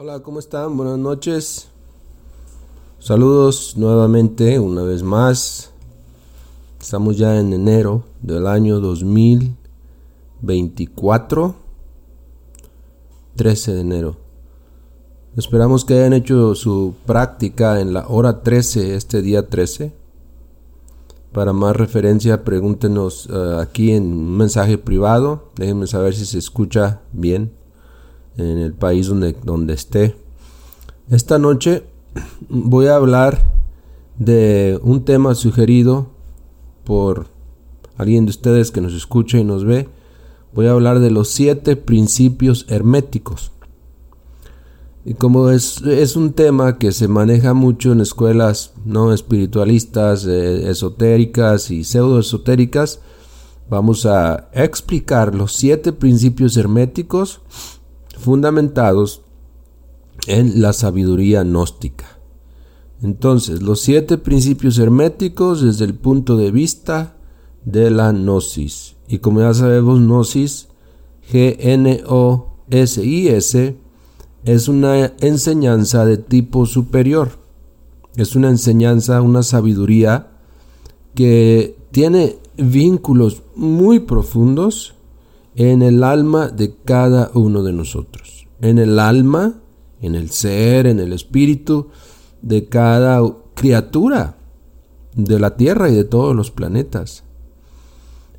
Hola, ¿cómo están? Buenas noches. Saludos nuevamente, una vez más. Estamos ya en enero del año 2024. 13 de enero. Esperamos que hayan hecho su práctica en la hora 13, este día 13. Para más referencia, pregúntenos uh, aquí en un mensaje privado. Déjenme saber si se escucha bien en el país donde, donde esté. Esta noche voy a hablar de un tema sugerido por alguien de ustedes que nos escucha y nos ve. Voy a hablar de los siete principios herméticos. Y como es, es un tema que se maneja mucho en escuelas no espiritualistas, eh, esotéricas y pseudoesotéricas, vamos a explicar los siete principios herméticos fundamentados en la sabiduría gnóstica. Entonces, los siete principios herméticos desde el punto de vista de la gnosis. Y como ya sabemos, gnosis, G-N-O-S-I-S, es una enseñanza de tipo superior. Es una enseñanza, una sabiduría que tiene vínculos muy profundos en el alma de cada uno de nosotros. En el alma, en el ser, en el espíritu de cada criatura de la Tierra y de todos los planetas.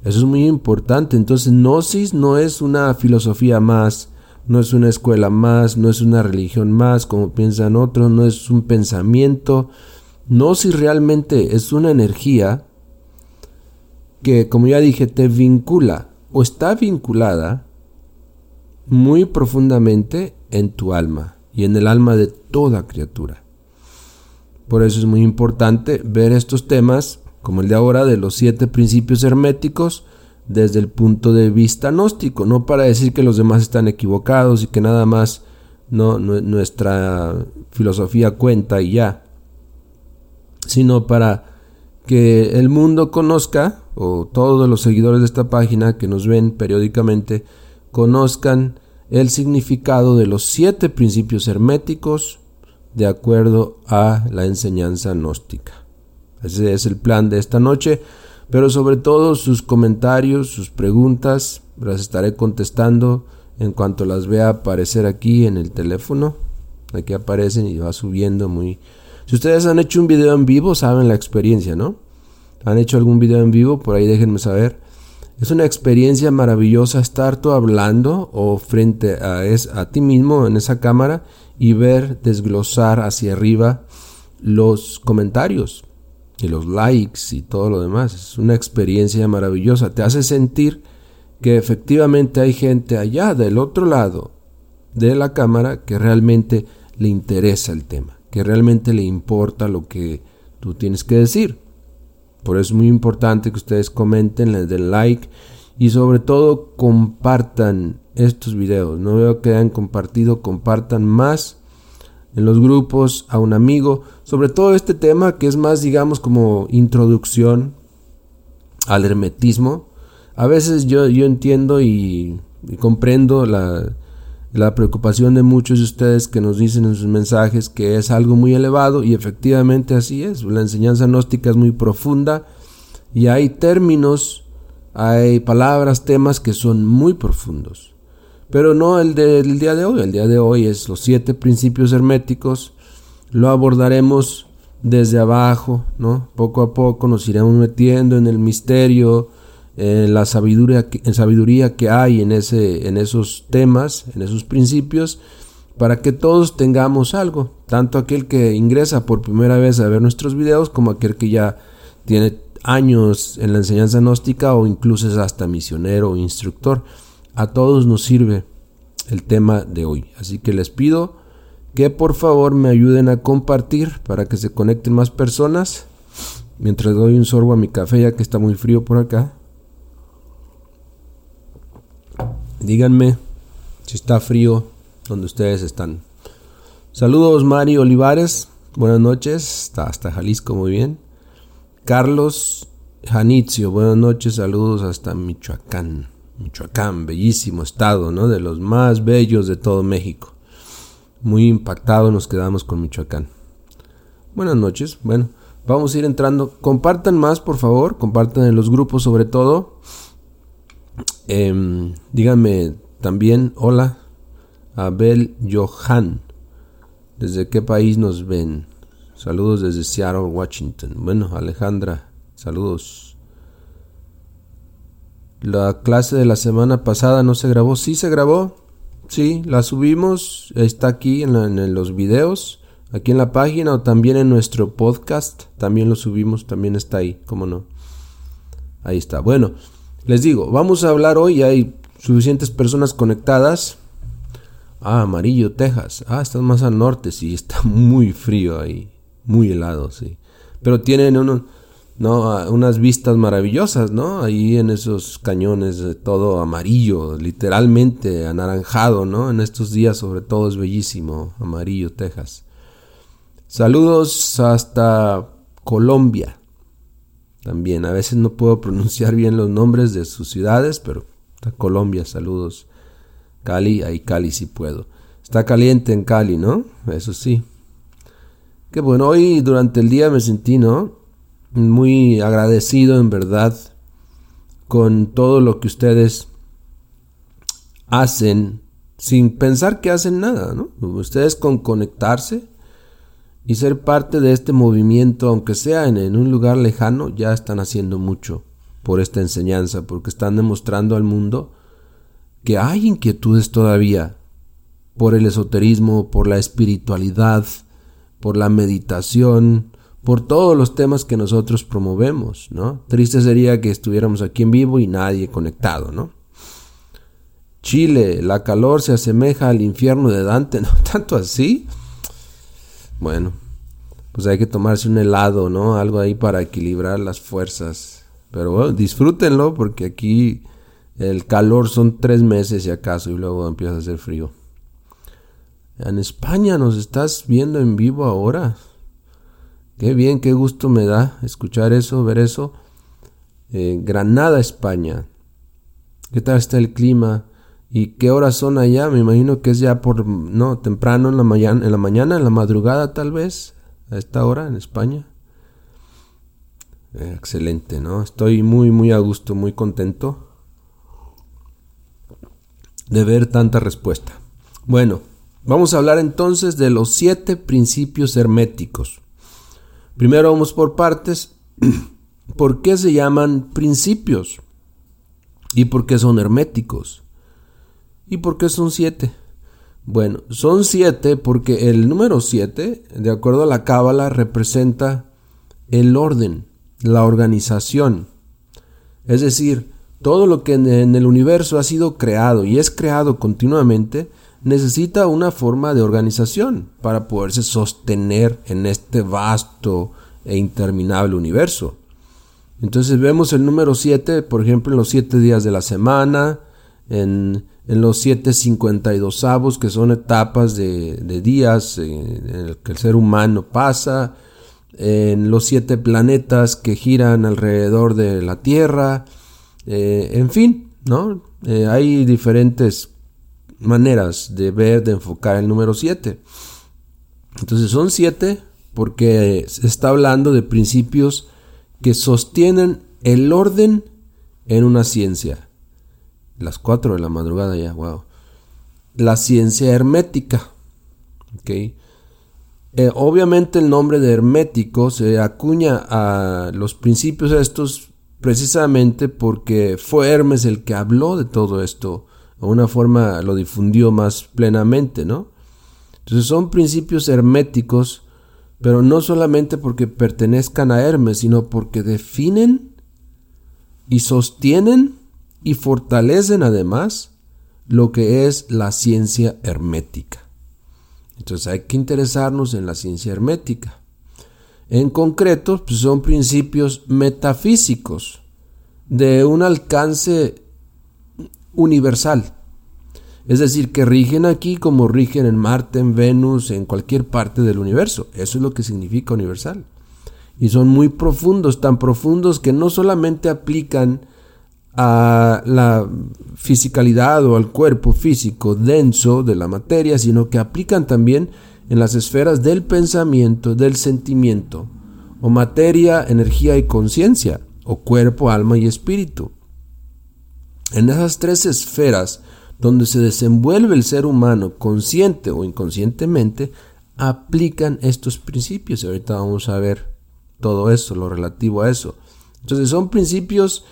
Eso es muy importante. Entonces, Gnosis no es una filosofía más, no es una escuela más, no es una religión más, como piensan otros, no es un pensamiento. Gnosis realmente es una energía que, como ya dije, te vincula o está vinculada muy profundamente en tu alma y en el alma de toda criatura. Por eso es muy importante ver estos temas, como el de ahora, de los siete principios herméticos, desde el punto de vista gnóstico, no para decir que los demás están equivocados y que nada más no, nuestra filosofía cuenta y ya, sino para que el mundo conozca, o todos los seguidores de esta página que nos ven periódicamente, conozcan el significado de los siete principios herméticos de acuerdo a la enseñanza gnóstica. Ese es el plan de esta noche, pero sobre todo sus comentarios, sus preguntas, las estaré contestando en cuanto las vea aparecer aquí en el teléfono. Aquí aparecen y va subiendo muy si ustedes han hecho un video en vivo, saben la experiencia, ¿no? ¿Han hecho algún video en vivo? Por ahí déjenme saber. Es una experiencia maravillosa estar tú hablando o frente a, es, a ti mismo en esa cámara y ver desglosar hacia arriba los comentarios y los likes y todo lo demás. Es una experiencia maravillosa. Te hace sentir que efectivamente hay gente allá del otro lado de la cámara que realmente le interesa el tema que realmente le importa lo que tú tienes que decir. Por eso es muy importante que ustedes comenten, les den like y sobre todo compartan estos videos. No veo que hayan compartido, compartan más en los grupos a un amigo, sobre todo este tema que es más digamos como introducción al hermetismo. A veces yo, yo entiendo y comprendo la, la preocupación de muchos de ustedes que nos dicen en sus mensajes que es algo muy elevado y efectivamente así es. La enseñanza gnóstica es muy profunda y hay términos, hay palabras, temas que son muy profundos. Pero no el del día de hoy. El día de hoy es los siete principios herméticos. Lo abordaremos desde abajo, ¿no? Poco a poco nos iremos metiendo en el misterio, en la sabiduría, en sabiduría que hay en, ese, en esos temas, en esos principios, para que todos tengamos algo, tanto aquel que ingresa por primera vez a ver nuestros videos como aquel que ya tiene años en la enseñanza gnóstica o incluso es hasta misionero o instructor. A todos nos sirve el tema de hoy. Así que les pido que por favor me ayuden a compartir para que se conecten más personas. Mientras doy un sorbo a mi café ya que está muy frío por acá. Díganme si está frío donde ustedes están. Saludos Mario Olivares, buenas noches, hasta Jalisco muy bien. Carlos Janitzio, buenas noches, saludos hasta Michoacán. Michoacán, bellísimo estado, ¿no? De los más bellos de todo México. muy impactados nos quedamos con Michoacán. Buenas noches. Bueno, vamos a ir entrando. Compartan más, por favor. Compartan en los grupos sobre todo. Em, díganme también, hola, Abel Johan. ¿Desde qué país nos ven? Saludos desde Seattle, Washington. Bueno, Alejandra, saludos. La clase de la semana pasada no se grabó. Sí se grabó. Sí, la subimos. Está aquí en, los videos. Aquí en la página o también en nuestro podcast. También lo subimos. También está ahí. ¿Cómo no? Ahí está. Bueno, les digo, vamos a hablar hoy. Hay suficientes personas conectadas. Ah, Amarillo, Texas. Ah, estás más al norte. Sí, está muy frío ahí. Muy helado, sí. Pero tienen unos ¿no? Unas vistas maravillosas, ¿no? Ahí en esos cañones, todo amarillo, literalmente anaranjado, ¿no? En estos días sobre todo es bellísimo, amarillo, Texas. Saludos hasta Colombia. También, a veces no puedo pronunciar bien los nombres de sus ciudades, pero hasta Colombia, saludos. Cali, ahí Cali sí puedo. Está caliente en Cali, ¿no? Eso sí. Qué bueno, hoy durante el día me sentí, ¿no? muy agradecido en verdad con todo lo que ustedes hacen sin pensar que hacen nada, ¿no? Ustedes con conectarse y ser parte de este movimiento, aunque sea en, en, un lugar lejano, ya están haciendo mucho por esta enseñanza, porque están demostrando al mundo que hay inquietudes todavía por el esoterismo, por la espiritualidad, por la meditación, por todos los temas que nosotros promovemos, ¿no? Triste sería que estuviéramos aquí en vivo y nadie conectado, ¿no? Chile, la calor se asemeja al infierno de Dante, ¿no? Tanto así. Bueno, pues hay que tomarse un helado, ¿no? Algo ahí para equilibrar las fuerzas. Pero bueno, disfrútenlo porque aquí el calor son tres meses y acaso y luego empieza a hacer frío. En España nos estás viendo en vivo ahora. Qué bien, qué gusto me da escuchar eso, ver eso. Eh, Granada, España. ¿Qué tal está el clima? ¿Y qué horas son allá? Me imagino que es ya por, no, temprano en la mañana, en la mañana, en la madrugada tal vez, a esta hora en España. Eh, excelente, ¿no? Estoy muy, muy a gusto, muy contento de ver tanta respuesta. Bueno, vamos a hablar entonces de los siete principios herméticos. Primero vamos por partes. ¿Por qué se llaman principios? ¿Y por qué son herméticos? ¿Y por qué son siete? Bueno, son siete porque el número siete, de acuerdo a la cábala, representa el orden, la organización. Es decir, todo lo que en el universo ha sido creado y es creado continuamente necesita una forma de organización para poderse sostener en este vasto e interminable universo. Entonces vemos el número 7, por ejemplo, en los 7 días de la semana, en, los 752 avos, que son etapas de, días en el que el ser humano pasa, en los siete planetas que giran alrededor de la Tierra, eh, en fin, ¿no? Eh, hay diferentes maneras de ver, de enfocar el número 7. Entonces son 7 porque se está hablando de principios que sostienen el orden en una ciencia. Las 4 de la madrugada ya, wow. La ciencia hermética. ¿okay? Eh, obviamente el nombre de hermético se acuña a los principios estos precisamente porque fue Hermes el que habló de todo esto o una forma lo difundió más plenamente, ¿no? Entonces son principios herméticos, pero no solamente porque pertenezcan a Hermes, sino porque definen y sostienen y fortalecen además lo que es la ciencia hermética. Entonces hay que interesarnos en la ciencia hermética. En concreto, pues son principios metafísicos de un alcance universal. Es decir, que rigen aquí como rigen en Marte, en Venus, en cualquier parte del universo. Eso es lo que significa universal. Y son muy profundos, tan profundos que no solamente aplican a la fisicalidad o al cuerpo físico denso de la materia, sino que aplican también en las esferas del pensamiento, del sentimiento, o materia, energía y conciencia, o cuerpo, alma y espíritu. En esas tres esferas donde se desenvuelve el ser humano consciente o inconscientemente, aplican estos principios. Y ahorita vamos a ver todo eso, lo relativo a eso. Entonces son principios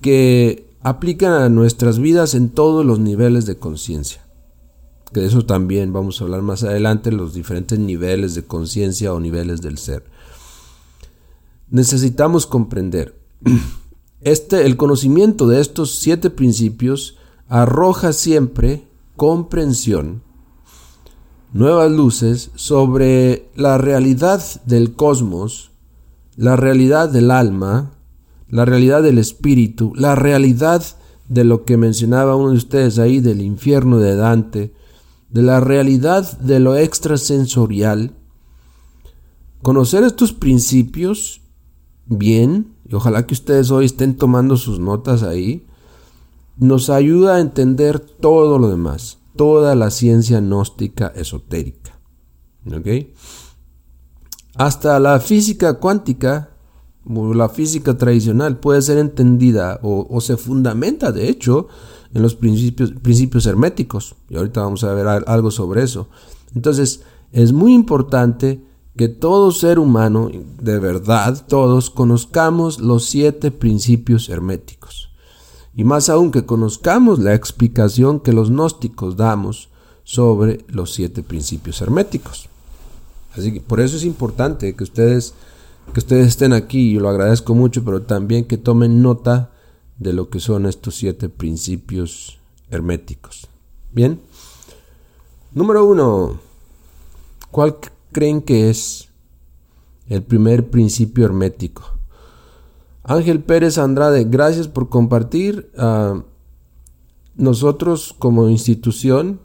que aplican a nuestras vidas en todos los niveles de conciencia. De eso también vamos a hablar más adelante, los diferentes niveles de conciencia o niveles del ser. Necesitamos comprender. Este, el conocimiento de estos siete principios arroja siempre comprensión, nuevas luces sobre la realidad del cosmos, la realidad del alma, la realidad del espíritu, la realidad de lo que mencionaba uno de ustedes ahí del infierno de Dante, de la realidad de lo extrasensorial. Conocer estos principios bien, y ojalá que ustedes hoy estén tomando sus notas ahí, nos ayuda a entender todo lo demás, toda la ciencia gnóstica esotérica. Hasta la física cuántica la física tradicional puede ser entendida o, se fundamenta, de hecho, en los principios, principios herméticos. Y ahorita vamos a ver algo sobre eso. Entonces, es muy importante que todo ser humano, de verdad, todos conozcamos los siete principios herméticos. Y más aún que conozcamos la explicación que los gnósticos damos sobre los siete principios herméticos. Así que por eso es importante que ustedes que ustedes estén aquí, yo lo agradezco mucho, pero también que tomen nota de lo que son estos siete principios herméticos. Bien. Número uno. ¿Cuál creen que es el primer principio hermético? Ángel Pérez Andrade, gracias por compartir. Ah, nosotros como institución,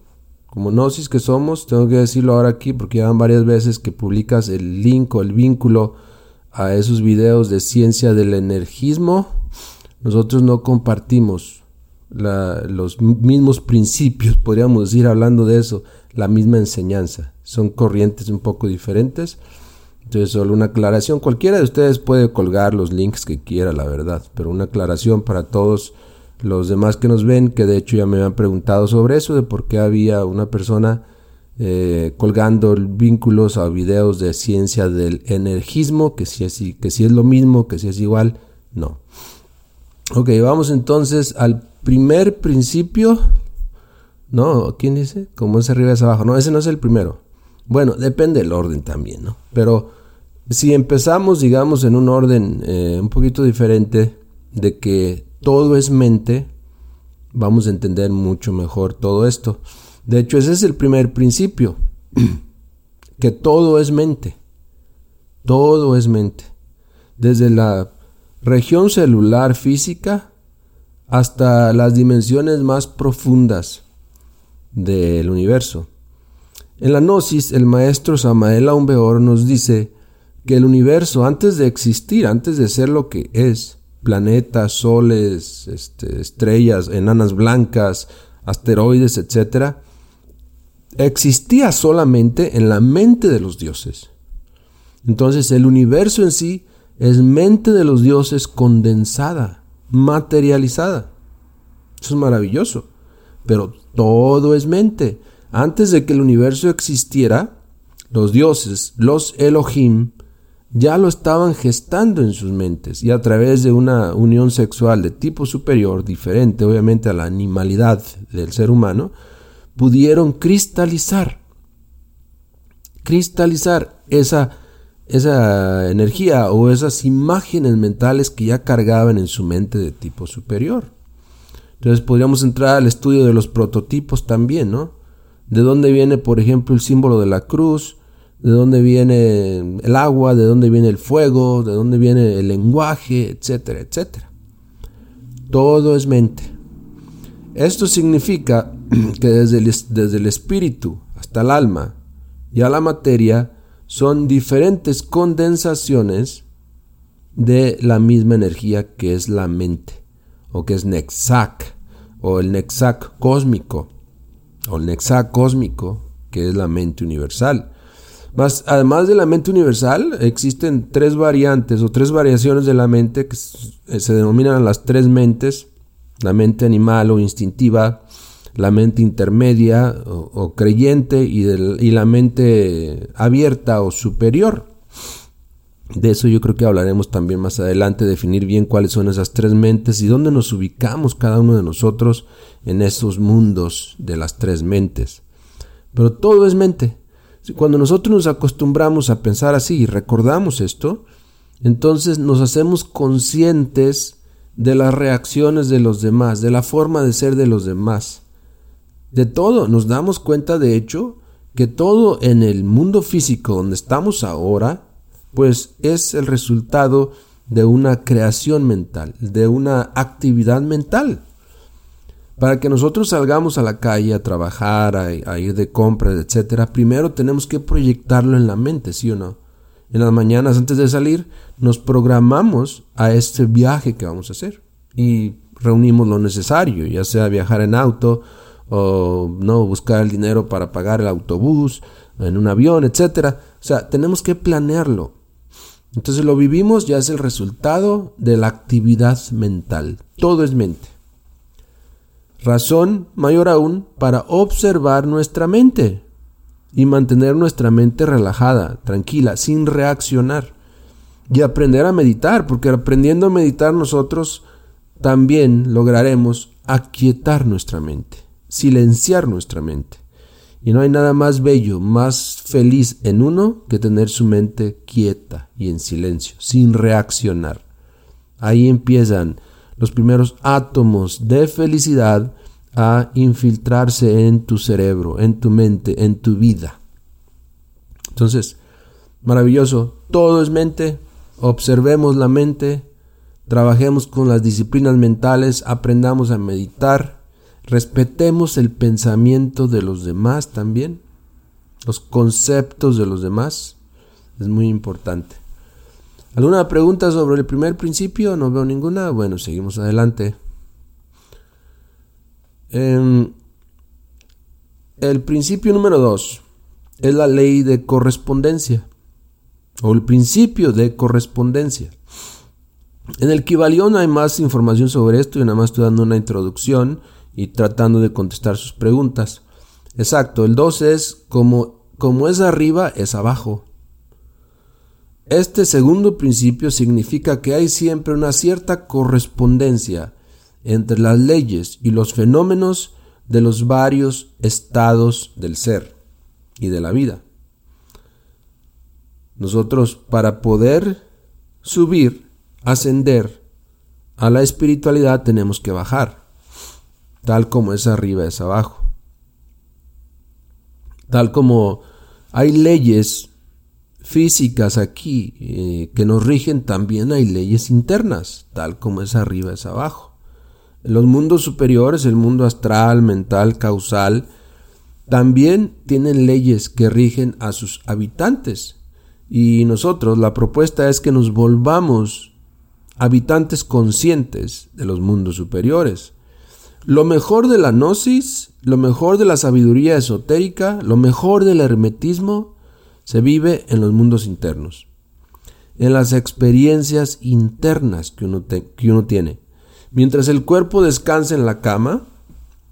como Gnosis que somos, tengo que decirlo ahora aquí porque ya van varias veces que publicas el link o el vínculo a esos videos de ciencia del energismo, nosotros no compartimos los mismos principios, podríamos decir hablando de eso, la misma enseñanza. Son corrientes un poco diferentes. Entonces, solo una aclaración. Cualquiera de ustedes puede colgar los links que quiera, la verdad. Pero una aclaración para todos los demás que nos ven, que de hecho ya me han preguntado sobre eso, de por qué había una persona eh, colgando vínculos a videos de ciencia del energismo, que si, es, que es lo mismo, que si es igual, no. Ok, vamos entonces al primer principio. No, ¿quién dice? Como es arriba es abajo. No, ese no es el primero. Bueno, depende del orden también, ¿no? Pero si empezamos, digamos, en un orden eh, un poquito diferente, de que todo es mente, vamos a entender mucho mejor todo esto. De hecho, ese es el primer principio, que todo es mente. Todo es mente. Desde la región celular física hasta las dimensiones más profundas del universo. En la Gnosis, el maestro Samael Aumbeor nos dice que el universo, antes de existir, antes de ser lo que es, planetas, soles, este, estrellas, enanas blancas, asteroides, etc., existía solamente en la mente de los dioses. Entonces el universo en sí es mente de los dioses condensada, materializada. Eso es maravilloso. Pero todo es mente. Antes de que el universo existiera, los dioses, los Elohim, ya lo estaban gestando en sus mentes y a través de una unión sexual de tipo superior, diferente obviamente a la animalidad del ser humano, pudieron cristalizar, cristalizar esa, esa energía o esas imágenes mentales que ya cargaban en su mente de tipo superior. Entonces podríamos entrar al estudio de los prototipos también, ¿no? De dónde viene, por ejemplo, el símbolo de la cruz, de dónde viene el agua, de dónde viene el fuego, de dónde viene el lenguaje, etcétera, etcétera. Todo es mente. Esto significa que desde el, desde el espíritu hasta el alma y a la materia son diferentes condensaciones de la misma energía que es la mente. o que es Nexac, o el Nexac cósmico, o el Nexac cósmico, que es la mente universal. Más, además de la mente universal, existen tres variantes o tres variaciones de la mente que se denominan las tres mentes, la mente animal o instintiva, la mente intermedia o, creyente y, y, la mente abierta o superior. De eso yo creo que hablaremos también más adelante, definir bien cuáles son esas tres mentes y dónde nos ubicamos cada uno de nosotros en esos mundos de las tres mentes. Pero todo es mente. Cuando nosotros nos acostumbramos a pensar así y recordamos esto, entonces nos hacemos conscientes de las reacciones de los demás, de la forma de ser de los demás. De todo, nos damos cuenta de hecho que todo en el mundo físico donde estamos ahora, pues es el resultado de una creación mental, de una actividad mental. Para que nosotros salgamos a la calle a trabajar, a, ir de compras, etcétera, primero tenemos que proyectarlo en la mente, ¿sí o no? En las mañanas antes de salir nos programamos a este viaje que vamos a hacer y reunimos lo necesario, ya sea viajar en auto o no buscar el dinero para pagar el autobús, en un avión, etcétera. O sea, tenemos que planearlo. Entonces lo vivimos ya es el resultado de la actividad mental. Todo es mente. Razón mayor aún para observar nuestra mente y mantener nuestra mente relajada, tranquila, sin reaccionar. Y aprender a meditar, porque aprendiendo a meditar nosotros también lograremos aquietar nuestra mente, silenciar nuestra mente. Y no hay nada más bello, más feliz en uno que tener su mente quieta y en silencio, sin reaccionar. Ahí empiezan los primeros átomos de felicidad a infiltrarse en tu cerebro, en tu mente, en tu vida. Entonces, maravilloso, todo es mente, observemos la mente, trabajemos con las disciplinas mentales, aprendamos a meditar, respetemos el pensamiento de los demás también, los conceptos de los demás, es muy importante. ¿Alguna pregunta sobre el primer principio? No veo ninguna. Bueno, seguimos adelante. Em, el principio número dos es la ley de correspondencia o el principio de correspondencia. En el Kibalión hay más información sobre esto y nada más estoy dando una introducción y tratando de contestar sus preguntas. Exacto, el 2 es como, como es arriba, es abajo. Este segundo principio significa que hay siempre una cierta correspondencia entre las leyes y los fenómenos de los varios estados del ser y de la vida. Nosotros para poder subir, ascender a la espiritualidad tenemos que bajar. Tal como es arriba es abajo. Tal como hay leyes físicas aquí eh, que nos rigen, también hay leyes internas, tal como es arriba es abajo. En los mundos superiores, el mundo astral, mental, causal, también tienen leyes que rigen a sus habitantes. Y nosotros, la propuesta es que nos volvamos habitantes conscientes de los mundos superiores. Lo mejor de la gnosis, lo mejor de la sabiduría esotérica, lo mejor del hermetismo se vive en los mundos internos, en las experiencias internas que uno, que uno tiene. Mientras el cuerpo descansa en la cama,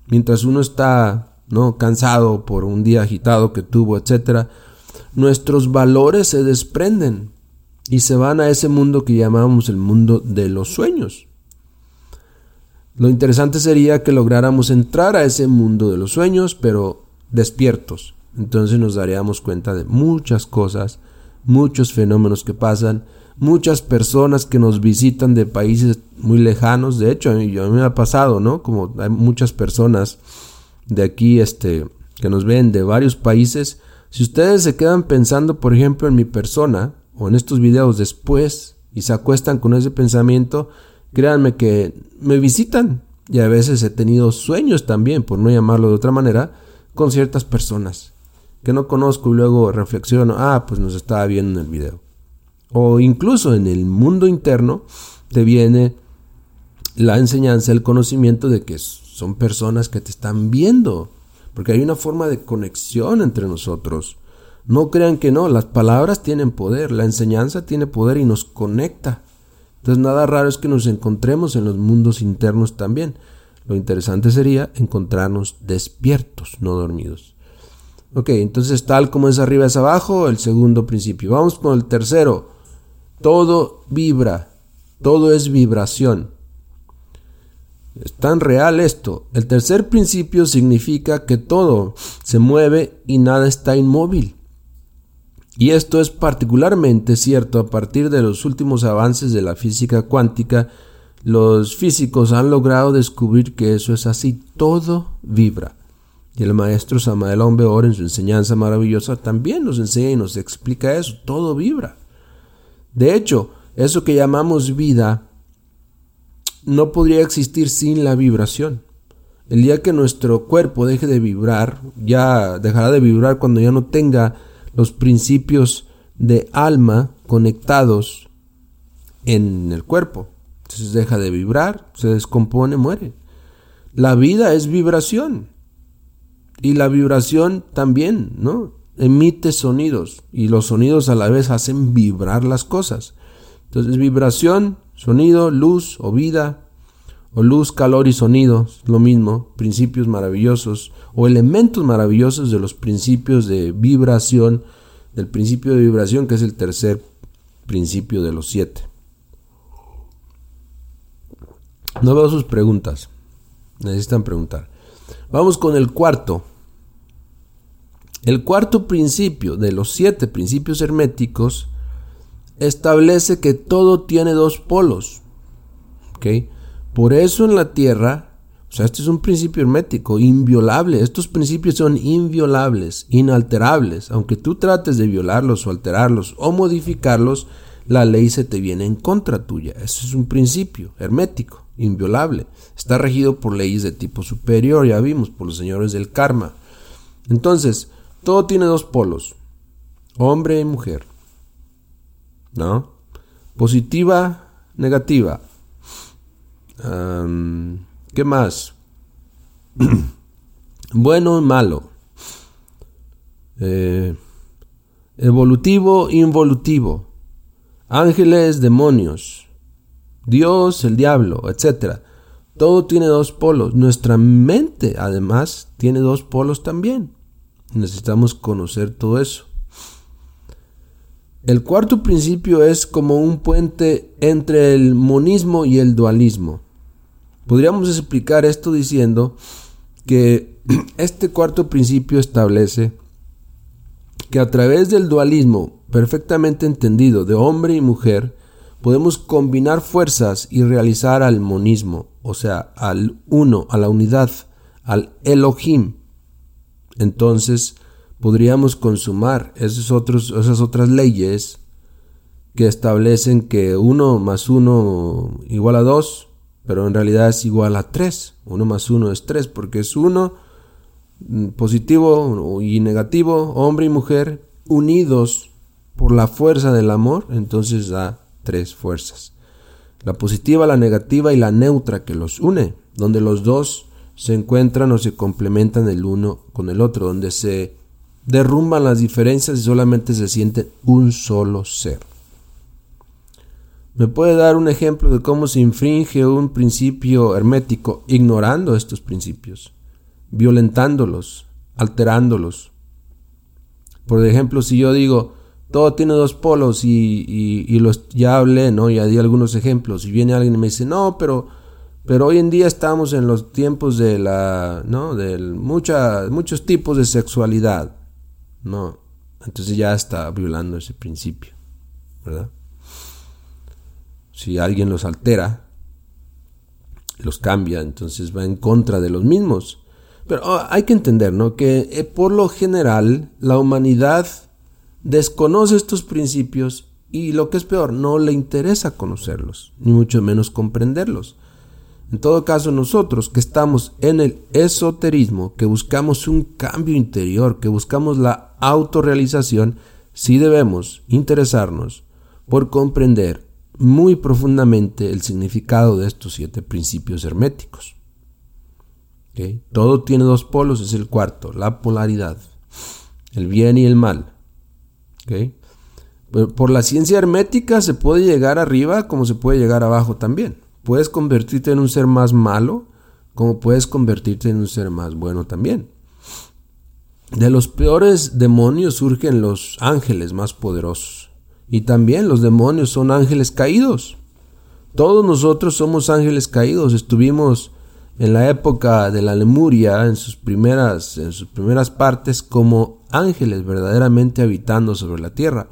mientras uno está ¿no? cansado por un día agitado que tuvo, etc., nuestros valores se desprenden y se van a ese mundo que llamamos el mundo de los sueños. Lo interesante sería que lográramos entrar a ese mundo de los sueños, pero despiertos. Entonces nos daríamos cuenta de muchas cosas, muchos fenómenos que pasan, muchas personas que nos visitan de países muy lejanos. De hecho, a mí, me ha pasado, ¿no? Como hay muchas personas de aquí, este, que nos ven de varios países. Si ustedes se quedan pensando, por ejemplo, en mi persona o en estos videos después y se acuestan con ese pensamiento, Créanme que me visitan y a veces he tenido sueños también, por no llamarlo de otra manera, con ciertas personas que no conozco y luego reflexiono, ah, pues nos estaba viendo en el video. O incluso en el mundo interno te viene la enseñanza, el conocimiento de que son personas que te están viendo, porque hay una forma de conexión entre nosotros. No crean que no, las palabras tienen poder, la enseñanza tiene poder y nos conecta. Entonces nada raro es que nos encontremos en los mundos internos también. Lo interesante sería encontrarnos despiertos, no dormidos. Ok, entonces tal como es arriba es abajo, el segundo principio. Vamos con el tercero. Todo vibra, todo es vibración. Es tan real esto. El tercer principio significa que todo se mueve y nada está inmóvil. Y esto es particularmente cierto a partir de los últimos avances de la física cuántica. Los físicos han logrado descubrir que eso es así. Todo vibra. Y el maestro Samael Ombeor en su enseñanza maravillosa también nos enseña y nos explica eso. Todo vibra. De hecho, eso que llamamos vida no podría existir sin la vibración. El día que nuestro cuerpo deje de vibrar, ya dejará de vibrar cuando ya no tenga los principios de alma conectados en el cuerpo. Entonces deja de vibrar, se descompone, muere. La vida es vibración. Y la vibración también, ¿no? Emite sonidos y los sonidos a la vez hacen vibrar las cosas. Entonces vibración, sonido, luz o vida, o luz, calor y sonido, lo mismo, principios maravillosos o elementos maravillosos de los principios de vibración, del principio de vibración que es el tercer principio de los siete. No veo sus preguntas, necesitan preguntar. Vamos con el cuarto. El cuarto principio de los siete principios herméticos establece que todo tiene dos polos. Por eso en la Tierra, o sea, este es un principio hermético, inviolable. Estos principios son inviolables, inalterables. Aunque tú trates de violarlos o alterarlos o modificarlos, la ley se te viene en contra tuya. Eso es un principio hermético, inviolable. Está regido por leyes de tipo superior, ya vimos, por los señores del karma. Entonces, todo tiene dos polos, hombre y mujer. ¿no? Positiva, negativa. ¿Qué más? bueno malo. Eh, evolutivo, involutivo. Ángeles, demonios. Dios, el diablo, etc. Todo tiene dos polos. Nuestra mente, además, tiene dos polos también. Necesitamos conocer todo eso. El cuarto principio es como un puente entre el monismo y el dualismo. Podríamos explicar esto diciendo que este cuarto principio establece que a través del dualismo perfectamente entendido de hombre y mujer, podemos combinar fuerzas y realizar al monismo, o sea, al uno, a la unidad, al Elohim. Entonces, podríamos consumar esas otras leyes que establecen que 1 más 1 igual a 2, pero en realidad es igual a 3. 1 más 1 es 3 porque es 1 mm, positivo y negativo, hombre y mujer, unidos por la fuerza del amor, entonces da tres fuerzas. La positiva, la negativa y la neutra que los une, donde los dos se encuentran o se complementan el uno con el otro, donde se derrumban las diferencias y solamente se siente un solo ser. ¿Me puede dar un ejemplo de cómo se infringe un principio hermético ignorando estos principios, violentándolos, alterándolos? Por ejemplo, si yo digo, todo tiene dos polos y, los, ya hablé, ¿no? Ya di algunos ejemplos. Y viene alguien y me dice, no, pero, pero hoy en día estamos en los tiempos de la, ¿no? De muchos tipos de sexualidad. No, entonces ya está violando ese principio, ¿verdad? Si alguien los altera, los cambia, entonces va en contra de los mismos. Pero oh, hay que entender, ¿no? Que eh, por lo general la humanidad desconoce estos principios y lo que es peor, no le interesa conocerlos, ni mucho menos comprenderlos. En todo caso, nosotros que estamos en el esoterismo, que buscamos un cambio interior, que buscamos la autorrealización, sí debemos interesarnos por comprender muy profundamente el significado de estos siete principios herméticos. Todo tiene dos polos, es el cuarto, la polaridad, el bien y el mal. Por la ciencia hermética se puede llegar arriba como se puede llegar abajo también. Puedes convertirte en un ser más malo como puedes convertirte en un ser más bueno también. De los peores demonios surgen los ángeles más poderosos. Y también los demonios son ángeles caídos. Todos nosotros somos ángeles caídos. Estuvimos en la época de la Lemuria, en sus primeras, en sus primeras partes, como ángeles verdaderamente habitando sobre la tierra.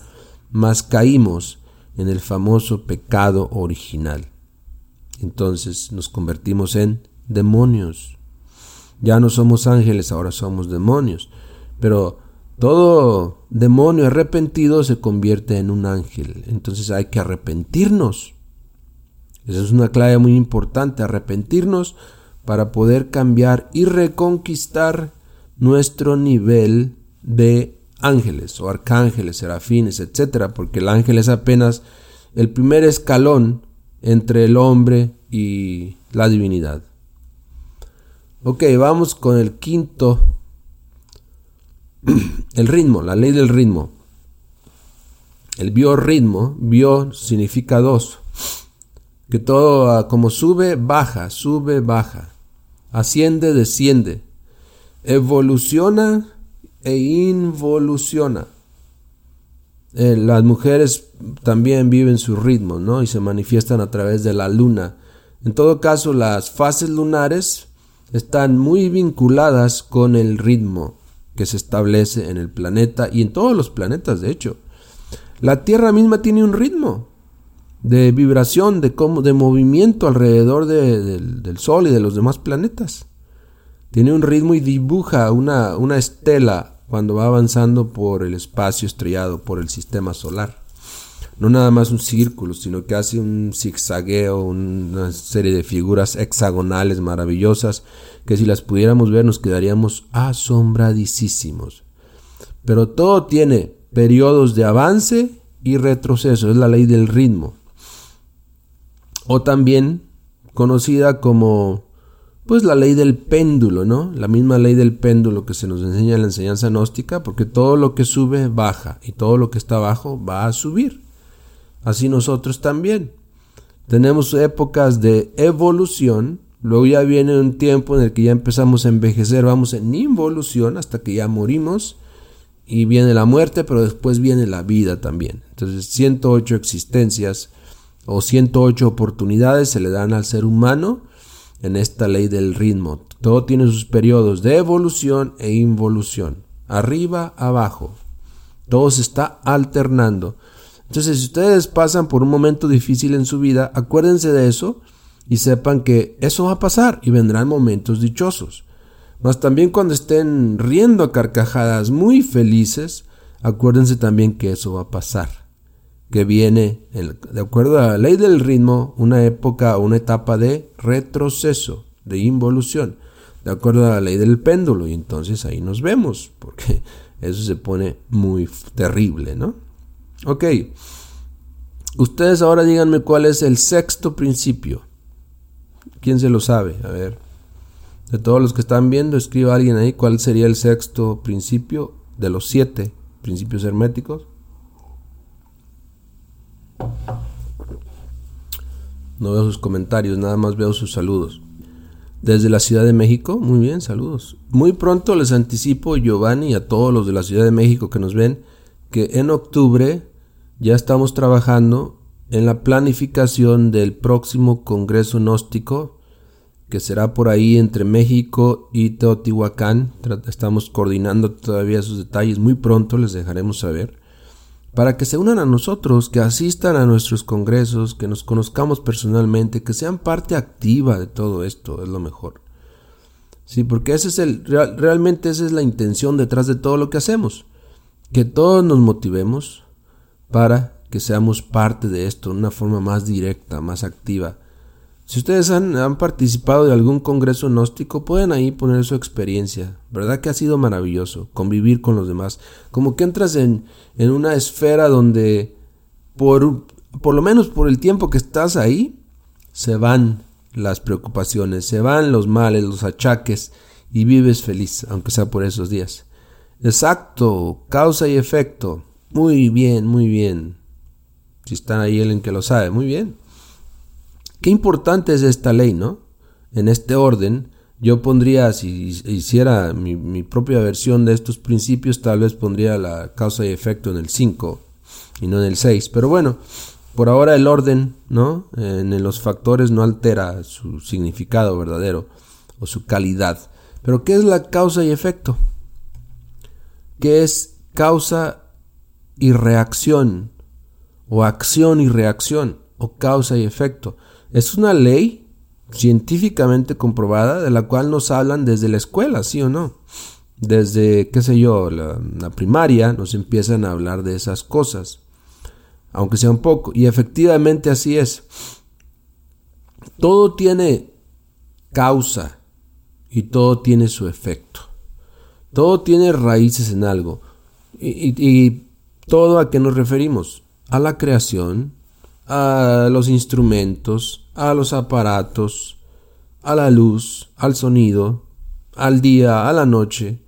Mas caímos en el famoso pecado original. Entonces nos convertimos en demonios. Ya no somos ángeles, ahora somos demonios. Pero todo demonio arrepentido se convierte en un ángel. Entonces hay que arrepentirnos. Esa es una clave muy importante, arrepentirnos para poder cambiar y reconquistar nuestro nivel de ángeles o arcángeles, serafines, etcétera, porque el ángel es apenas el primer escalón entre el hombre y la divinidad. Ok, vamos con el quinto. El ritmo, la ley del ritmo. El biorritmo, bio significa dos. Que todo ah, como sube, baja, sube, baja. Asciende, desciende. Evoluciona e involuciona. Eh, las mujeres también viven su ritmo, ¿no? Y se manifiestan a través de la luna. En todo caso, las fases lunares están muy vinculadas con el ritmo que se establece en el planeta y en todos los planetas, de hecho. La Tierra misma tiene un ritmo de vibración, de, de movimiento alrededor del Sol y de los demás planetas. Tiene un ritmo y dibuja una, una estela cuando va avanzando por el espacio estrellado, por el sistema solar no nada más un círculo, sino que hace un zigzagueo, una serie de figuras hexagonales maravillosas que si las pudiéramos ver nos quedaríamos asombradísimos. Pero todo tiene periodos de avance y retroceso, es la ley del ritmo. O también conocida como pues la ley del péndulo, ¿no? La misma ley del péndulo que se nos enseña en la enseñanza gnóstica, porque todo lo que sube baja y todo lo que está abajo va a subir así nosotros también. Tenemos épocas de evolución, luego ya viene un tiempo en el que ya empezamos a envejecer, vamos en involución hasta que ya morimos y viene la muerte, pero después viene la vida también. Entonces 108 existencias o 108 oportunidades se le dan al ser humano en esta ley del ritmo. Todo tiene sus periodos de evolución e involución, arriba, abajo. Todo se está alternando. Entonces, si ustedes pasan por un momento difícil en su vida, acuérdense de eso y sepan que eso va a pasar y vendrán momentos dichosos. Mas también cuando estén riendo a carcajadas muy felices, acuérdense también que eso va a pasar. Que viene, de acuerdo a la ley del ritmo, una época o una etapa de retroceso, de involución. De acuerdo a la ley del péndulo. Y entonces ahí nos vemos, porque eso se pone muy terrible, ¿no? Ok. Ustedes ahora díganme cuál es el sexto principio. ¿Quién se lo sabe? A ver. De todos los que están viendo, escriba alguien ahí cuál sería el sexto principio de los siete principios herméticos. No veo sus comentarios, nada más veo sus saludos. Desde la Ciudad de México, muy bien, saludos. Muy pronto les anticipo, Giovanni, a todos los de la Ciudad de México que nos ven, que en octubre ya estamos trabajando en la planificación del próximo Congreso Gnóstico que será por ahí entre México y Teotihuacán. Estamos coordinando todavía esos detalles, muy pronto les dejaremos saber. Para que se unan a nosotros, que asistan a nuestros congresos, que nos conozcamos personalmente, que sean parte activa de todo esto, es lo mejor. Sí, porque ese es el, realmente esa es la intención detrás de todo lo que hacemos. Que todos nos motivemos, para que seamos parte de esto de una forma más directa, más activa. Si ustedes han, participado de algún congreso gnóstico, pueden ahí poner su experiencia. ¿Verdad que ha sido maravilloso convivir con los demás? Como que entras en, en una esfera donde por por lo menos por el tiempo que estás ahí, se van las preocupaciones, se van los males, los achaques y vives feliz, aunque sea por esos días. Exacto, causa y efecto. Muy bien, muy bien. Si está ahí alguien que lo sabe, muy bien. Qué importante es esta ley, ¿no? En este orden, yo pondría, si hiciera mi, propia versión de estos principios, tal vez pondría la causa y efecto en el 5 y no en el 6. Pero bueno, por ahora el orden, ¿no? En los factores no altera su significado verdadero o su calidad. Pero ¿qué es la causa y efecto? ¿Qué es causa y reacción? O acción y reacción, o causa y efecto. Es una ley científicamente comprobada de la cual nos hablan desde la escuela, ¿sí o no? Desde, qué sé yo, la, primaria nos empiezan a hablar de esas cosas aunque sea un poco. Y efectivamente así es. Todo tiene causa y todo tiene su efecto. Todo tiene raíces en algo. Y, todo a qué nos referimos? A la creación, a los instrumentos, a los aparatos, a la luz, al sonido, al día, a la noche,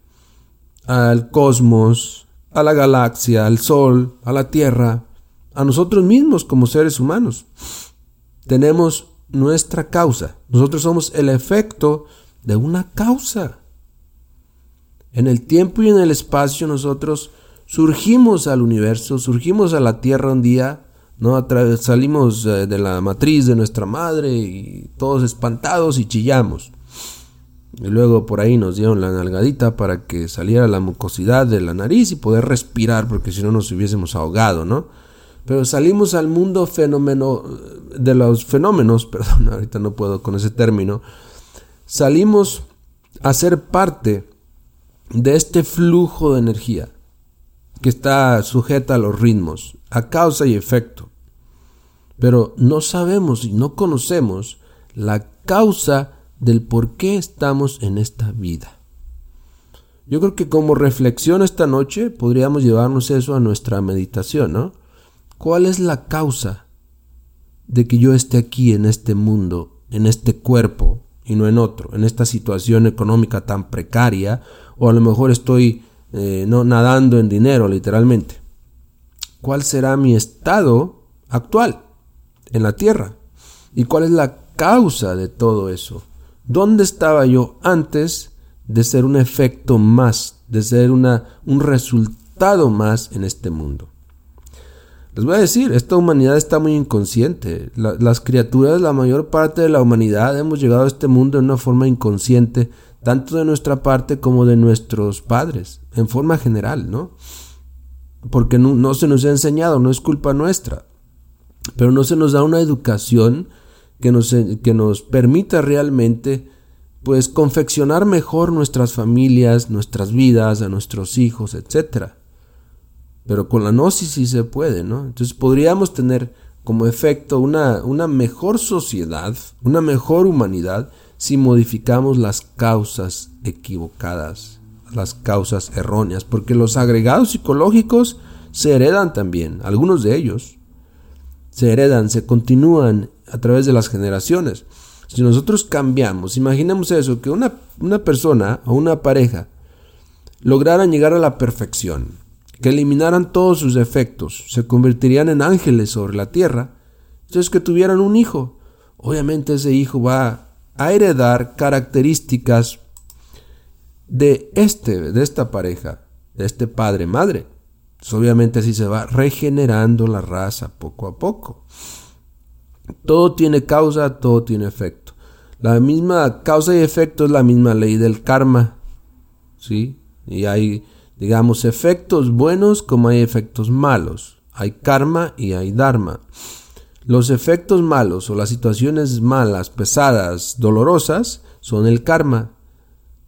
al cosmos, a la galaxia, al sol, a la tierra, a nosotros mismos como seres humanos. Tenemos nuestra causa. Nosotros somos el efecto de una causa. En el tiempo y en el espacio nosotros surgimos al universo, surgimos a la tierra un día, ¿no? salimos eh, de la matriz de nuestra madre y todos espantados y chillamos. Y luego por ahí nos dieron la nalgadita para que saliera la mucosidad de la nariz y poder respirar, porque si no nos hubiésemos ahogado, ¿no? Pero salimos al mundo fenómeno de los fenómenos, perdón, ahorita no puedo con ese término. Salimos a ser parte de este flujo de energía que está sujeta a los ritmos, a causa y efecto. Pero no sabemos y no conocemos la causa del por qué estamos en esta vida. Yo creo que como reflexión esta noche podríamos llevarnos eso a nuestra meditación, ¿no? ¿Cuál es la causa de que yo esté aquí en este mundo, en este cuerpo y no en otro, en esta situación económica tan precaria o a lo mejor estoy eh, no, nadando en dinero literalmente? ¿Cuál será mi estado actual en la tierra? ¿Y cuál es la causa de todo eso? ¿Dónde estaba yo antes de ser un efecto más, de ser una, un resultado más en este mundo? Les voy a decir, esta humanidad está muy inconsciente. las criaturas, la mayor parte de la humanidad, hemos llegado a este mundo en una forma inconsciente, tanto de nuestra parte como de nuestros padres, en forma general, ¿no? Porque no, se nos ha enseñado, no es culpa nuestra, pero no se nos da una educación que nos, que nos permita realmente pues confeccionar mejor nuestras familias, nuestras vidas, a nuestros hijos, etcétera. Pero con la gnosis sí se puede, ¿no? Entonces podríamos tener como efecto una, una mejor sociedad, una mejor humanidad, si modificamos las causas equivocadas, las causas erróneas, porque los agregados psicológicos se heredan también, algunos de ellos se heredan, se continúan a través de las generaciones. Si nosotros cambiamos, imaginemos eso, que una, una persona o una pareja lograran llegar a la perfección, que eliminaran todos sus defectos, se convertirían en ángeles sobre la tierra, entonces que tuvieran un hijo. Obviamente ese hijo va a heredar características de este, de esta pareja, de este padre madre. obviamente así se va regenerando la raza poco a poco. Todo tiene causa, todo tiene efecto. La misma causa y efecto es la misma ley del karma. ¿Sí? Y hay digamos, efectos buenos como hay efectos malos. Hay karma y hay dharma. Los efectos malos o las situaciones malas, pesadas, dolorosas, son el karma.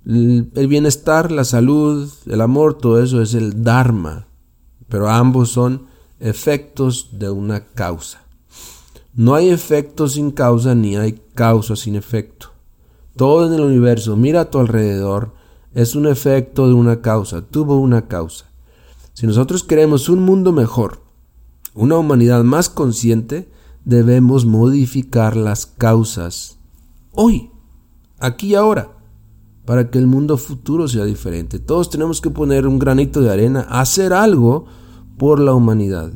El, bienestar, la salud, el amor, todo eso es el dharma. Pero ambos son efectos de una causa. No hay efecto sin causa ni hay causa sin efecto. Todo en el universo, mira a tu alrededor, es un efecto de una causa, tuvo una causa. Si nosotros queremos un mundo mejor, una humanidad más consciente, debemos modificar las causas hoy, aquí y ahora, para que el mundo futuro sea diferente. Todos tenemos que poner un granito de arena, hacer algo por la humanidad.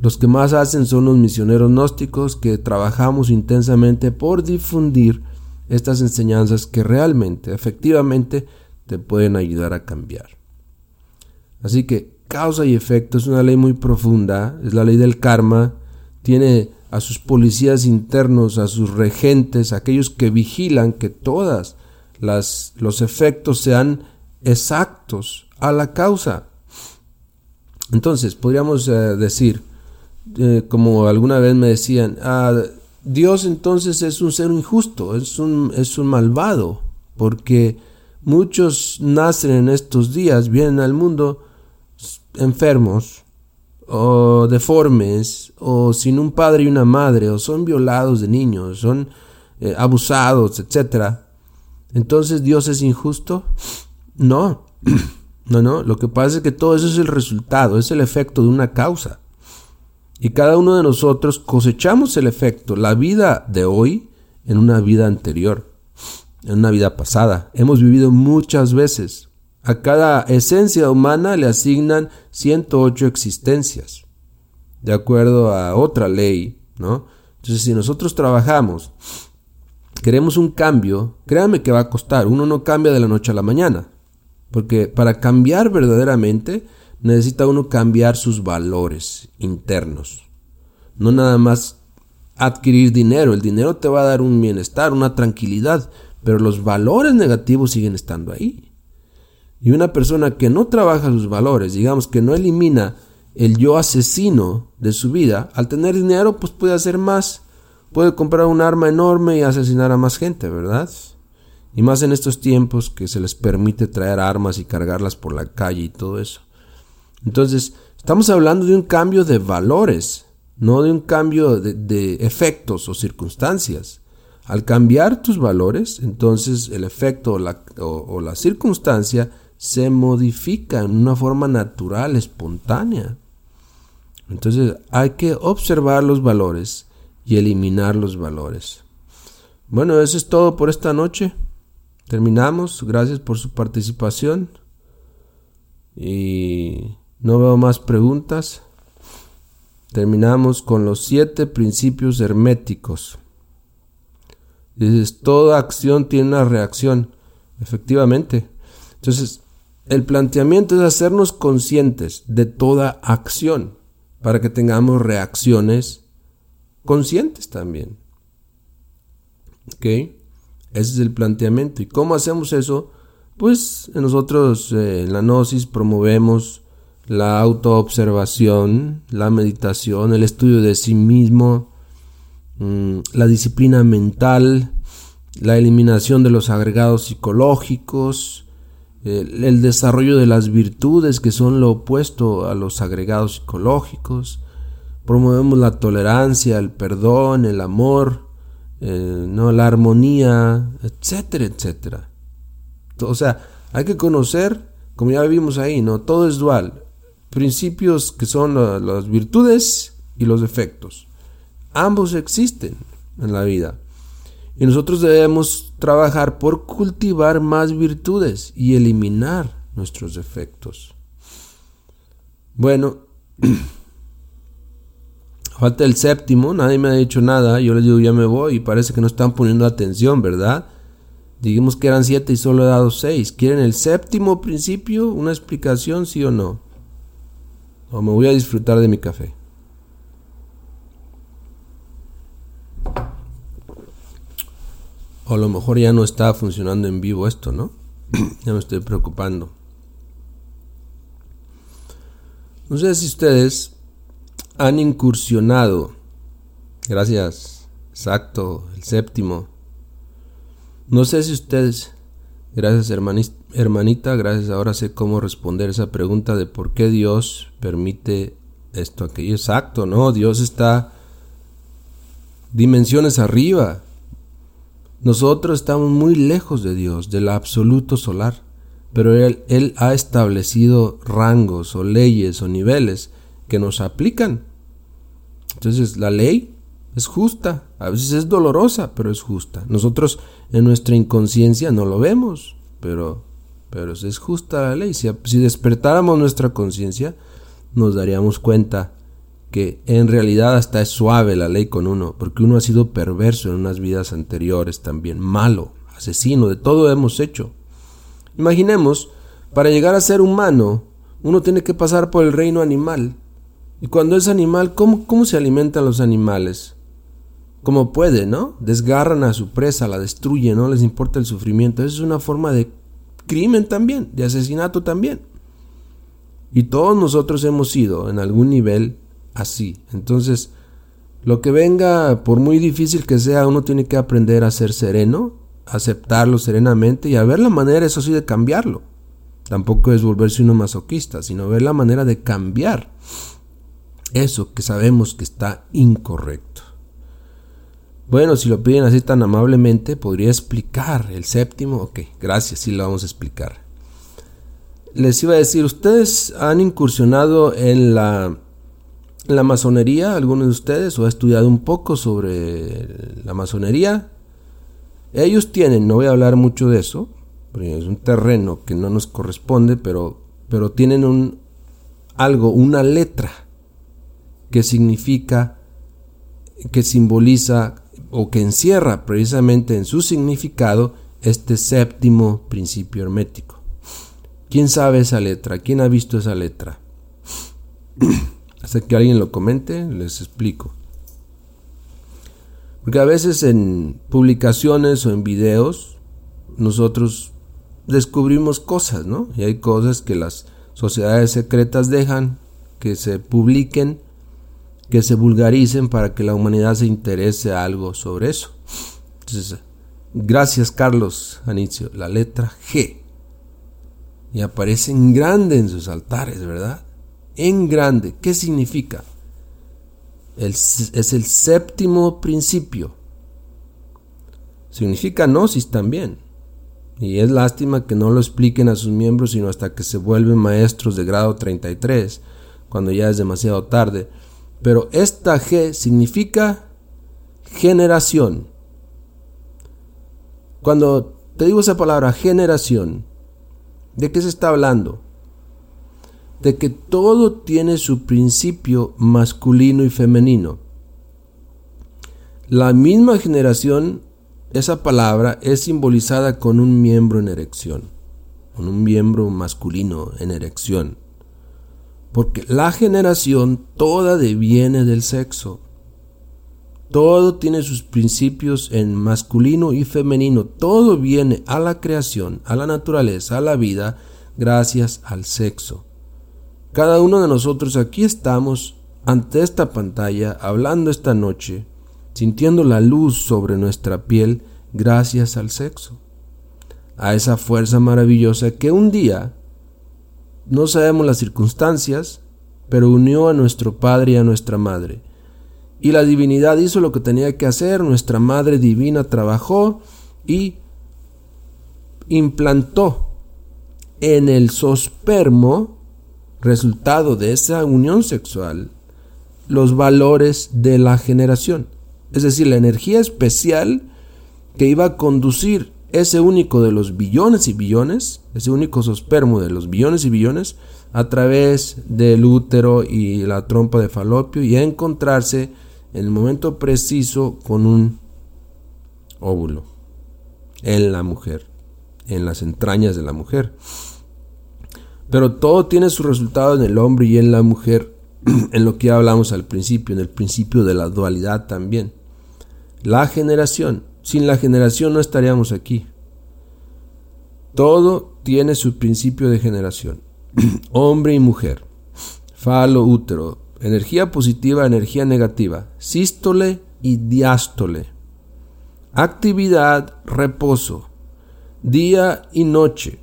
Los que más hacen son los misioneros gnósticos que trabajamos intensamente por difundir estas enseñanzas que realmente, efectivamente, te pueden ayudar a cambiar. Así que causa y efecto es una ley muy profunda, es la ley del karma, tiene a sus policías internos, a sus regentes, aquellos que vigilan que todas las, los efectos sean exactos a la causa. Entonces, podríamos eh, decir, eh, como alguna vez me decían, ah, Dios entonces es un ser injusto, es un, es un malvado, porque muchos nacen en estos días, vienen al mundo enfermos, o deformes, o sin un padre y una madre, o son violados de niños, son eh, abusados, etc. Entonces Dios es injusto. No, no, no, lo que pasa es que todo eso es el resultado, es el efecto de una causa. Y cada uno de nosotros cosechamos el efecto, la vida de hoy en una vida anterior, en una vida pasada. Hemos vivido muchas veces. A cada esencia humana le asignan 108 existencias, de acuerdo a otra ley, ¿no? Entonces, si nosotros trabajamos, queremos un cambio, créanme que va a costar. Uno no cambia de la noche a la mañana. Porque para cambiar verdaderamente, necesita uno cambiar sus valores internos. No nada más adquirir dinero. El dinero te va a dar un bienestar, una tranquilidad, pero los valores negativos siguen estando ahí. Y una persona que no trabaja sus valores, digamos que no elimina el yo asesino de su vida, al tener dinero pues puede hacer más, puede comprar un arma enorme y asesinar a más gente, ¿verdad? Y más en estos tiempos que se les permite traer armas y cargarlas por la calle y todo eso. Entonces, estamos hablando de un cambio de valores, no de un cambio de, efectos o circunstancias. Al cambiar tus valores, entonces el efecto o la, o la circunstancia se modifica en una forma natural, espontánea. Entonces hay que observar los valores y eliminar los valores. Bueno, eso es todo por esta noche. Terminamos. Gracias por su participación. Y no veo más preguntas. Terminamos con los siete principios herméticos. Dices, toda acción tiene una reacción. Efectivamente. Entonces, el planteamiento es hacernos conscientes de toda acción para que tengamos reacciones conscientes también. ¿Ok? Ese es el planteamiento. ¿Y cómo hacemos eso? Pues nosotros eh, en la Gnosis promovemos la autoobservación, la meditación, el estudio de sí mismo, mm, la disciplina mental, la eliminación de los agregados psicológicos, el, desarrollo de las virtudes que son lo opuesto a los agregados psicológicos, promovemos la tolerancia, el perdón, el amor, eh, ¿no? la armonía, etcétera, etcétera. O sea, hay que conocer, como ya vimos ahí, ¿no? Todo es dual principios que son las virtudes y los defectos. Ambos existen en la vida. Y nosotros debemos trabajar por cultivar más virtudes y eliminar nuestros defectos. Bueno, falta el séptimo, nadie me ha dicho nada, yo les digo ya me voy y parece que no están poniendo atención, ¿verdad? Digamos que eran siete y solo he dado seis. ¿Quieren el séptimo principio? ¿Una explicación, sí o no? o me voy a disfrutar de mi café. O a lo mejor ya no está funcionando en vivo esto, ¿no? ya me estoy preocupando. No sé si ustedes han incursionado. Gracias. Exacto, el séptimo. No sé si ustedes Gracias hermanita, gracias. Ahora sé cómo responder esa pregunta de por qué Dios permite esto, aquello. Exacto, ¿no? Dios está dimensiones arriba. Nosotros estamos muy lejos de Dios, del absoluto solar. Pero él, ha establecido rangos o leyes o niveles que nos aplican. Entonces la ley es justa, a veces es dolorosa, pero es justa. Nosotros en nuestra inconsciencia no lo vemos, pero, pero es justa la ley. Si despertáramos nuestra conciencia, nos daríamos cuenta que en realidad hasta es suave la ley con uno, porque uno ha sido perverso en unas vidas anteriores también, malo, asesino, de todo hemos hecho. Imaginemos, para llegar a ser humano, uno tiene que pasar por el reino animal. Y cuando es animal, ¿cómo, cómo se alimentan los animales? como puede, ¿no? Desgarran a su presa, la destruyen, no les importa el sufrimiento. Eso es una forma de crimen también, de asesinato también. Y todos nosotros hemos sido en algún nivel así. Entonces, lo que venga, por muy difícil que sea, uno tiene que aprender a ser sereno, aceptarlo serenamente y a ver la manera, eso sí, de cambiarlo. Tampoco es volverse uno masoquista, sino ver la manera de cambiar eso que sabemos que está incorrecto. Bueno, si lo piden así tan amablemente, podría explicar el séptimo. Ok, gracias, sí lo vamos a explicar. Les iba a decir, ¿ustedes han incursionado en la, la masonería, algunos de ustedes, o ha estudiado un poco sobre la masonería? Ellos tienen, no voy a hablar mucho de eso, porque es un terreno que no nos corresponde, pero, pero tienen un, algo, una letra que significa, que simboliza o que encierra precisamente en su significado este séptimo principio hermético. ¿Quién sabe esa letra? ¿Quién ha visto esa letra? Hasta que alguien lo comente, les explico. Porque a veces en publicaciones o en videos nosotros descubrimos cosas, ¿no? Y hay cosas que las sociedades secretas dejan que se publiquen que se vulgaricen para que la humanidad se interese algo sobre eso. Entonces, gracias Carlos Anicio, la letra G. Y aparece en grande en sus altares, ¿verdad? En grande. ¿Qué significa? es el séptimo principio. Significa gnosis también. Y es lástima que no lo expliquen a sus miembros sino hasta que se vuelven maestros de grado 33, cuando ya es demasiado tarde. Pero esta G significa generación. Cuando te digo esa palabra generación, ¿de qué se está hablando? De que todo tiene su principio masculino y femenino. La misma generación, esa palabra es simbolizada con un miembro en erección, con un miembro masculino en erección. Porque la generación toda deviene del sexo. Todo tiene sus principios en masculino y femenino. Todo viene a la creación, a la naturaleza, a la vida, gracias al sexo. Cada uno de nosotros aquí estamos ante esta pantalla, hablando esta noche, sintiendo la luz sobre nuestra piel gracias al sexo. A esa fuerza maravillosa que un día no sabemos las circunstancias, pero unió a nuestro Padre y a nuestra Madre. Y la divinidad hizo lo que tenía que hacer, nuestra Madre Divina trabajó y implantó en el sospermo, resultado de esa unión sexual, los valores de la generación. Es decir, la energía especial que iba a conducir ese único de los billones y billones, ese único sospermo de los billones y billones, a través del útero y la trompa de falopio y a encontrarse en el momento preciso con un óvulo en la mujer, en las entrañas de la mujer. Pero todo tiene su resultado en el hombre y en la mujer, en lo que hablamos al principio, en el principio de la dualidad también. La generación, sin la generación no estaríamos aquí. Todo tiene su principio de generación. Hombre y mujer. Falo, útero. Energía positiva, energía negativa. Sístole y diástole. Actividad, reposo. Día y noche.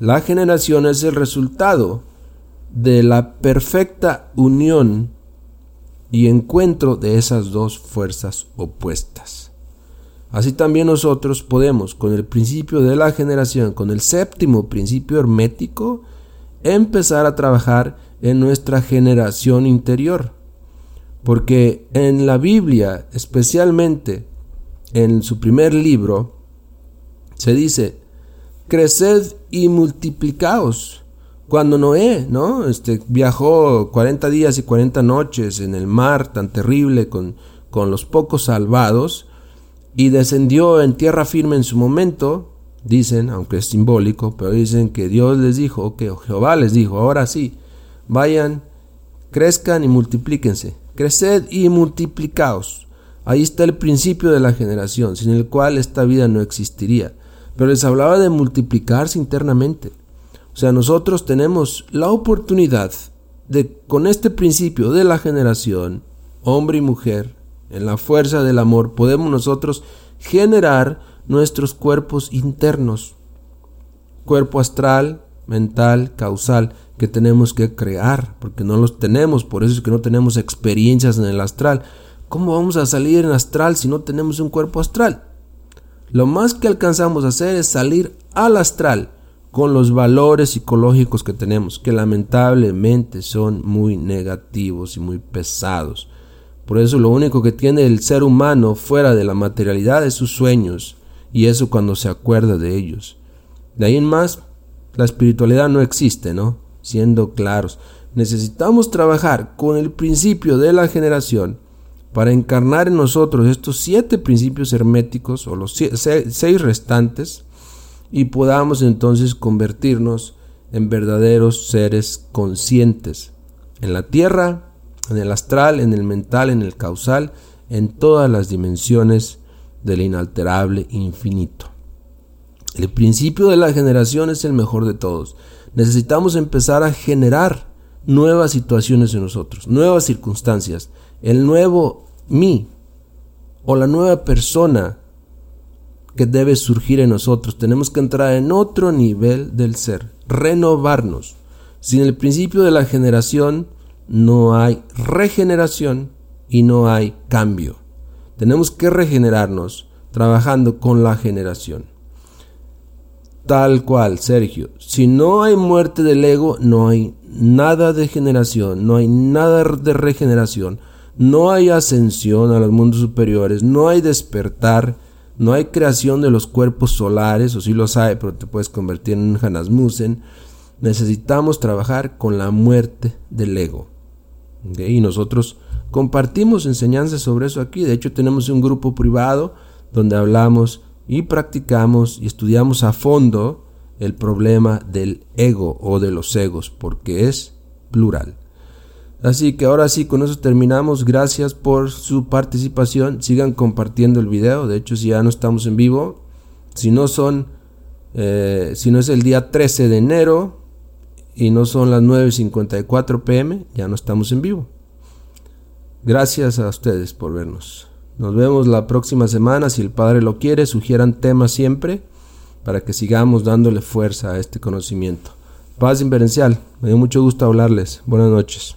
La generación es el resultado de la perfecta unión y encuentro de esas dos fuerzas opuestas. Así también nosotros podemos, con el principio de la generación, con el séptimo principio hermético, empezar a trabajar en nuestra generación interior. Porque en la Biblia, especialmente en su primer libro, se dice, creced y multiplicaos. Cuando Noé, ¿no? Este, viajó 40 días y 40 noches en el mar tan terrible con, con los pocos salvados y descendió en tierra firme en su momento, dicen, aunque es simbólico, pero dicen que Dios les dijo, que Jehová les dijo, ahora sí, vayan, crezcan y multiplíquense, creced y multiplicaos. Ahí está el principio de la generación, sin el cual esta vida no existiría. Pero les hablaba de multiplicarse internamente. O sea, nosotros tenemos la oportunidad de, con este principio de la generación, hombre y mujer, en la fuerza del amor, podemos nosotros generar nuestros cuerpos internos. Cuerpo astral, mental, causal, que tenemos que crear, porque no los tenemos, por eso es que no tenemos experiencias en el astral. ¿Cómo vamos a salir en astral si no tenemos un cuerpo astral? Lo más que alcanzamos a hacer es salir al astral con los valores psicológicos que tenemos, que lamentablemente son muy negativos y muy pesados. Por eso lo único que tiene el ser humano fuera de la materialidad es sus sueños, y eso cuando se acuerda de ellos. De ahí en más, la espiritualidad no existe, ¿no? Siendo claros, necesitamos trabajar con el principio de la generación para encarnar en nosotros estos siete principios herméticos o los seis restantes y podamos entonces convertirnos en verdaderos seres conscientes en la tierra, en el astral, en el mental, en el causal, en todas las dimensiones del inalterable infinito. El principio de la generación es el mejor de todos. Necesitamos empezar a generar nuevas situaciones en nosotros, nuevas circunstancias, el nuevo mí o la nueva persona que debe surgir en nosotros. Tenemos que entrar en otro nivel del ser, renovarnos. Sin el principio de la generación no hay regeneración y no hay cambio. Tenemos que regenerarnos trabajando con la generación. Tal cual, Sergio. Si no hay muerte del ego, no hay nada de generación, no hay nada de regeneración, no hay ascensión a los mundos superiores, no hay despertar, no hay creación de los cuerpos solares, o si lo sabe, pero te puedes convertir en un Hanasmusen. Necesitamos trabajar con la muerte del ego. Y nosotros compartimos enseñanzas sobre eso aquí. De hecho, tenemos un grupo privado donde hablamos y practicamos y estudiamos a fondo el problema del ego o de los egos, porque es plural. Así que ahora sí, con eso terminamos. Gracias por su participación. Sigan compartiendo el video. De hecho, si ya no estamos en vivo, si no son, eh, si no es el día 13 de enero y no son las 9.54 pm, ya no estamos en vivo. Gracias a ustedes por vernos. Nos vemos la próxima semana. Si el Padre lo quiere, sugieran temas siempre para que sigamos dándole fuerza a este conocimiento. Paz inverencial. Me dio mucho gusto hablarles. Buenas noches.